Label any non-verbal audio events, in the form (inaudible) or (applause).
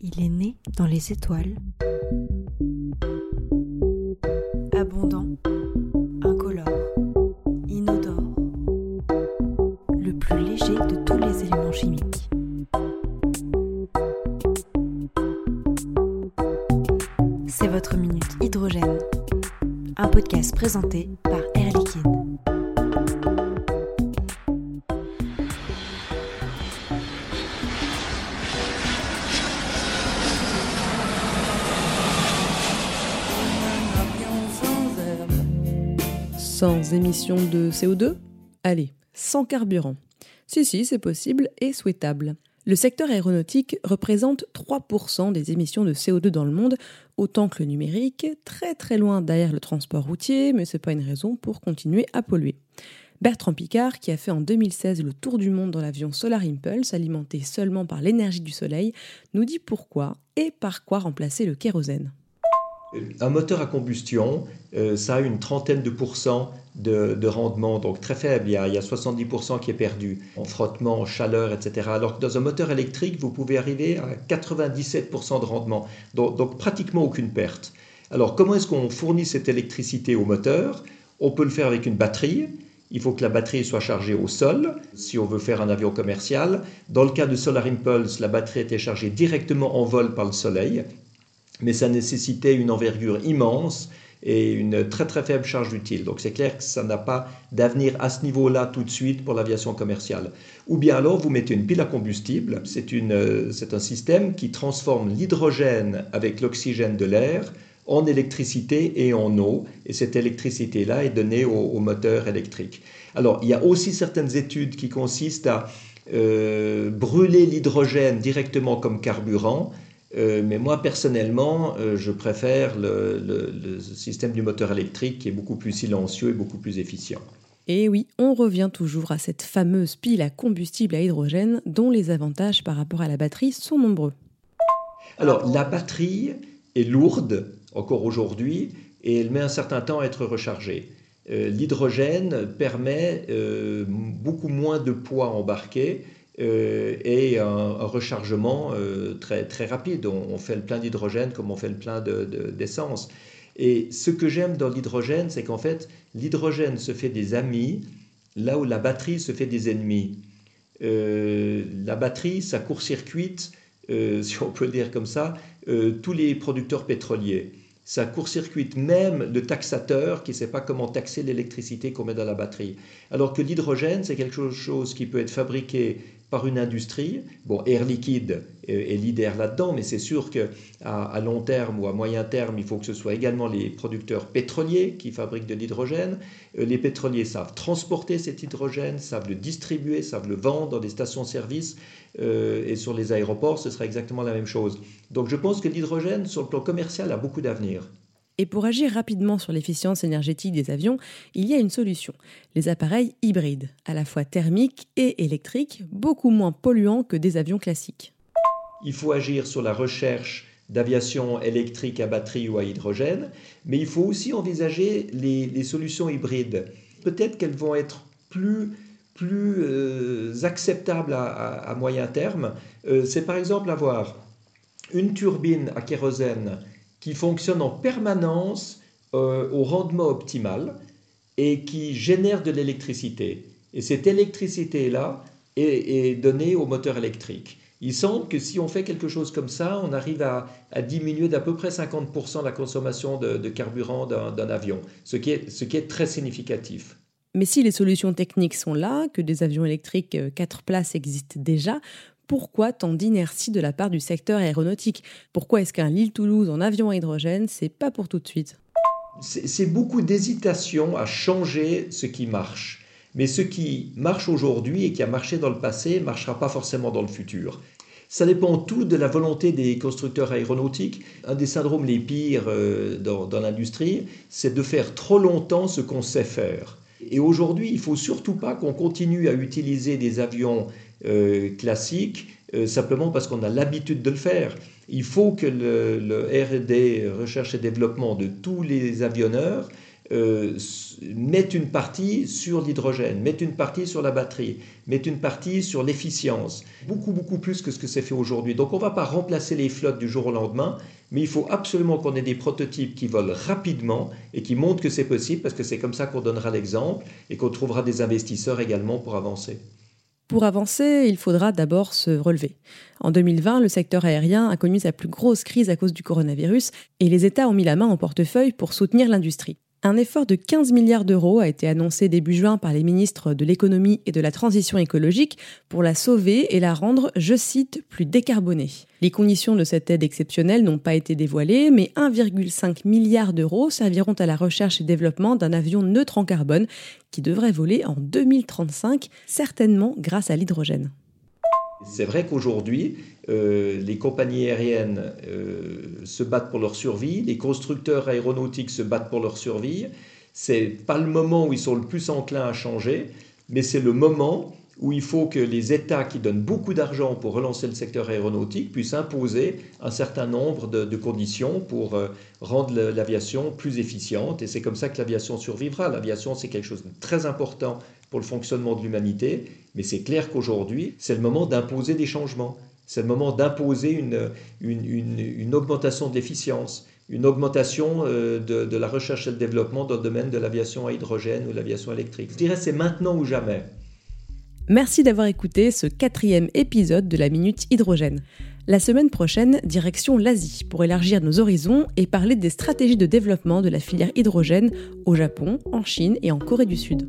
Il est né dans les étoiles. Abondant, incolore, inodore. Le plus léger de tous les éléments chimiques. C'est votre minute hydrogène. Un podcast présenté Sans émission de CO2 Allez, sans carburant. Si, si, c'est possible et souhaitable. Le secteur aéronautique représente 3% des émissions de CO2 dans le monde, autant que le numérique, très très loin derrière le transport routier, mais c'est pas une raison pour continuer à polluer. Bertrand Picard, qui a fait en 2016 le tour du monde dans l'avion Solar Impulse, alimenté seulement par l'énergie du soleil, nous dit pourquoi et par quoi remplacer le kérosène. Un moteur à combustion, euh, ça a une trentaine de pourcents de, de rendement, donc très faible. Il y, a, il y, a, 70% qui est perdu en frottement, en chaleur, etc. Alors que dans un moteur électrique, vous pouvez arriver à 97% de rendement, donc, donc, pratiquement aucune perte. Alors comment est-ce qu'on fournit cette électricité au moteur? On peut le faire avec une batterie. Il faut que la batterie soit chargée au sol si on veut faire un avion commercial. Dans le cas de Solar Impulse, la batterie était chargée directement en vol par le soleil mais ça nécessitait une envergure immense et une très très faible charge utile. Donc c'est clair que ça n'a pas d'avenir à ce niveau-là tout de suite pour l'aviation commerciale. Ou bien alors vous mettez une pile à combustible, c'est, c'est un système qui transforme l'hydrogène avec l'oxygène de l'air en électricité et en eau, et cette électricité-là est donnée au, au, moteur électrique. Alors il y a aussi certaines études qui consistent à euh, brûler l'hydrogène directement comme carburant, euh, mais moi, personnellement, euh, je préfère le, le, le, système du moteur électrique qui est beaucoup plus silencieux et beaucoup plus efficient. Et oui, on revient toujours à cette fameuse pile à combustible à hydrogène dont les avantages par rapport à la batterie sont nombreux. Alors, la batterie est lourde encore aujourd'hui et elle met un certain temps à être rechargée. Euh, L'hydrogène permet beaucoup moins de poids embarqué euh, et un, rechargement euh, très, très rapide. On, fait le plein d'hydrogène comme on fait le plein d'essence. De, de, et ce que j'aime dans l'hydrogène, c'est qu'en fait, l'hydrogène se fait des amis là où la batterie se fait des ennemis. Euh, la batterie, ça court-circuite, (laughs) si on peut dire comme ça, tous les producteurs pétroliers ça court-circuite même le taxateur qui ne sait pas comment taxer l'électricité qu'on met dans la batterie. Alors que l'hydrogène, c'est quelque chose qui peut être fabriqué par une industrie. Bon, Air Liquide est, leader là-dedans, mais c'est sûr qu'à à long terme ou à moyen terme, il faut que ce soit également les producteurs pétroliers qui fabriquent de l'hydrogène. Euh, les pétroliers savent transporter cet hydrogène, savent le distribuer, savent le vendre dans des stations-service euh, et sur les aéroports, ce sera exactement la même chose. Donc je pense que l'hydrogène, sur le plan commercial, a beaucoup d'avenir. Et pour agir rapidement sur l'efficience énergétique des avions, il y a une solution. Les appareils hybrides, à la fois thermiques et électriques, beaucoup moins polluants que des avions classiques. Il faut agir sur la recherche d'aviation électrique à batterie ou à hydrogène, mais il faut aussi envisager les, solutions hybrides. Peut-être qu'elles vont être plus, euh, acceptables à, moyen terme. Euh, C'est par exemple avoir une turbine à kérosène qui fonctionne en permanence euh, au rendement optimal et qui génère de l'électricité. Et cette électricité-là est, est, donnée au moteur électrique. Il semble que si on fait quelque chose comme ça, on arrive à, diminuer d'à peu près 50% la consommation de, carburant d'un avion, ce qui, est, ce qui est très significatif. Mais si les solutions techniques sont là, que des avions électriques 4 places existent déjà, pourquoi tant d'inertie de la part du secteur aéronautique? Pourquoi est-ce qu'un Lille-Toulouse en avion à hydrogène, c'est pas pour tout de suite? C'est beaucoup d'hésitation à changer ce qui marche. Mais ce qui marche aujourd'hui et qui a marché dans le passé ne marchera pas forcément dans le futur. Ça dépend tout de la volonté des constructeurs aéronautiques. Un des syndromes les pires euh, dans, dans l'industrie, c'est de faire trop longtemps ce qu'on sait faire. Et aujourd'hui, il ne faut surtout pas qu'on continue à utiliser des avions euh, classiques euh, simplement parce qu'on a l'habitude de le faire. Il faut que le, RD, recherche et développement de tous les avionneurs, euh, mettent une partie sur l'hydrogène, mettent une partie sur la batterie, mettent une partie sur l'efficience, beaucoup, beaucoup plus que ce que c'est fait aujourd'hui. Donc on ne va pas remplacer les flottes du jour au lendemain, mais il faut absolument qu'on ait des prototypes qui volent rapidement et qui montrent que c'est possible, parce que c'est comme ça qu'on donnera l'exemple et qu'on trouvera des investisseurs également pour avancer. Pour avancer, il faudra d'abord se relever. En 2020, le secteur aérien a connu sa plus grosse crise à cause du coronavirus et les États ont mis la main au portefeuille pour soutenir l'industrie. Un effort de 15 milliards d'euros a été annoncé début juin par les ministres de l'économie et de la transition écologique pour la sauver et la rendre, je cite, plus décarbonée. Les conditions de cette aide exceptionnelle n'ont pas été dévoilées, mais 1,5 milliard d'euros serviront à la recherche et développement d'un avion neutre en carbone qui devrait voler en 2035, certainement grâce à l'hydrogène. C'est vrai qu'aujourd'hui, euh, les compagnies aériennes euh, se battent pour leur survie, les constructeurs aéronautiques se battent pour leur survie. C'est pas le moment où ils sont le plus enclins à changer, mais c'est le moment où il faut que les États qui donnent beaucoup d'argent pour relancer le secteur aéronautique puissent imposer un certain nombre de, conditions pour euh, rendre l'aviation plus efficiente. Et c'est comme ça que l'aviation survivra. L'aviation, c'est quelque chose de très important pour le fonctionnement de l'humanité, mais c'est clair qu'aujourd'hui, c'est le moment d'imposer des changements. C'est le moment d'imposer une, une, augmentation de l'efficience, une augmentation euh, de, de, la recherche et le développement dans le domaine de l'aviation à hydrogène ou l'aviation électrique. Je dirais c'est maintenant ou jamais. Merci d'avoir écouté ce quatrième épisode de la Minute Hydrogène. La semaine prochaine, direction l'Asie pour élargir nos horizons et parler des stratégies de développement de la filière hydrogène au Japon, en Chine et en Corée du Sud.